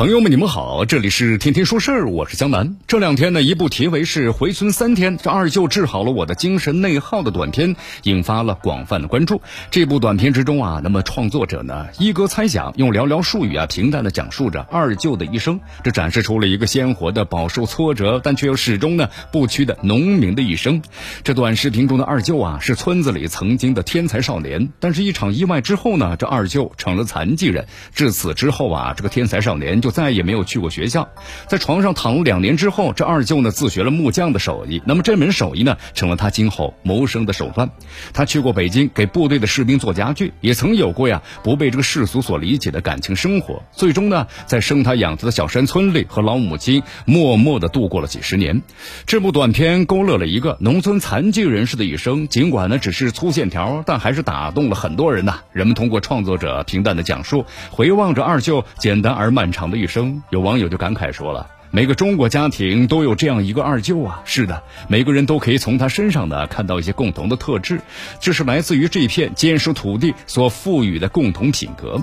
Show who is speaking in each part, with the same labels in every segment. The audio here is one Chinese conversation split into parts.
Speaker 1: 朋友们，你们好，这里是天天说事儿，我是江南。这两天呢，一部题为是“回村三天，这二舅治好了我的精神内耗”的短片，引发了广泛的关注。这部短片之中啊，那么创作者呢，一哥猜想用寥寥数语啊，平淡的讲述着二舅的一生，这展示出了一个鲜活的饱受挫折，但却又始终呢不屈的农民的一生。这短视频中的二舅啊，是村子里曾经的天才少年，但是一场意外之后呢，这二舅成了残疾人。至此之后啊，这个天才少年就。再也没有去过学校，在床上躺了两年之后，这二舅呢自学了木匠的手艺。那么这门手艺呢，成了他今后谋生的手段。他去过北京，给部队的士兵做家具，也曾有过呀不被这个世俗所理解的感情生活。最终呢，在生他养子的小山村里，和老母亲默默的度过了几十年。这部短片勾勒了一个农村残疾人士的一生，尽管呢只是粗线条，但还是打动了很多人呐。人们通过创作者平淡的讲述，回望着二舅简单而漫长的一。生有网友就感慨说了：“每个中国家庭都有这样一个二舅啊！是的，每个人都可以从他身上呢看到一些共同的特质，这是来自于这片坚实土地所赋予的共同品格。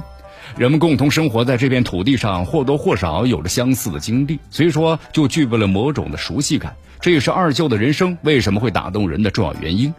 Speaker 1: 人们共同生活在这片土地上，或多或少有着相似的经历，所以说就具备了某种的熟悉感。”这也是二舅的人生为什么会打动人的重要原因。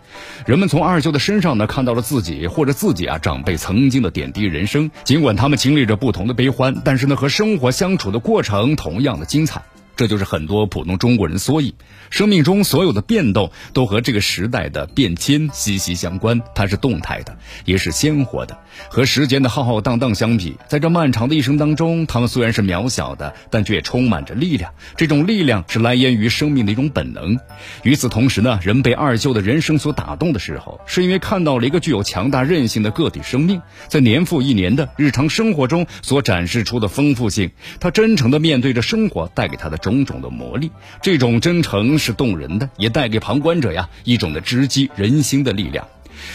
Speaker 1: 人们从二舅的身上呢，看到了自己或者自己啊长辈曾经的点滴人生。尽管他们经历着不同的悲欢，但是呢，和生活相处的过程同样的精彩。这就是很多普通中国人缩影。生命中所有的变动都和这个时代的变迁息息相关，它是动态的，也是鲜活的。和时间的浩浩荡荡相比，在这漫长的一生当中，他们虽然是渺小的，但却也充满着力量。这种力量是来源于生命的一种本能。与此同时呢，人被二舅的人生所打动的时候，是因为看到了一个具有强大韧性的个体生命，在年复一年的日常生活中所展示出的丰富性。他真诚地面对着生活带给他的。种种的魔力，这种真诚是动人的，也带给旁观者呀一种的直击人心的力量。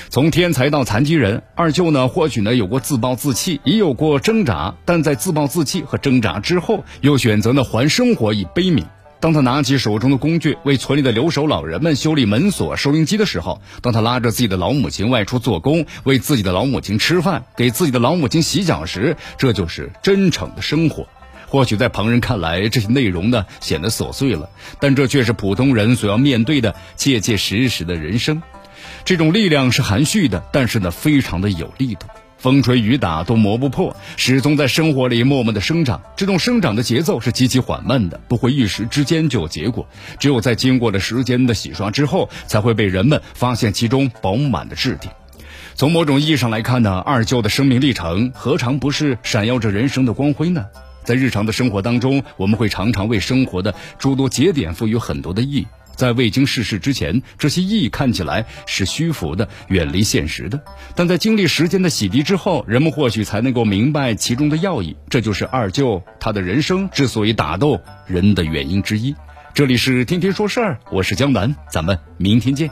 Speaker 1: 从天才到残疾人，二舅呢或许呢有过自暴自弃，也有过挣扎，但在自暴自弃和挣扎之后，又选择呢还生活以悲悯。当他拿起手中的工具为村里的留守老人们修理门锁、收音机的时候，当他拉着自己的老母亲外出做工，为自己的老母亲吃饭，给自己的老母亲洗脚时，这就是真诚的生活。或许在旁人看来，这些内容呢显得琐碎了，但这却是普通人所要面对的切切实实的人生。这种力量是含蓄的，但是呢非常的有力度，风吹雨打都磨不破，始终在生活里默默的生长。这种生长的节奏是极其缓慢的，不会一时之间就有结果。只有在经过了时间的洗刷之后，才会被人们发现其中饱满的质地。从某种意义上来看呢，二舅的生命历程何尝不是闪耀着人生的光辉呢？在日常的生活当中，我们会常常为生活的诸多节点赋予很多的意义。在未经世事之前，这些意义看起来是虚浮的、远离现实的。但在经历时间的洗涤之后，人们或许才能够明白其中的要义。这就是二舅他的人生之所以打动人的原因之一。这里是天天说事儿，我是江南，咱们明天见。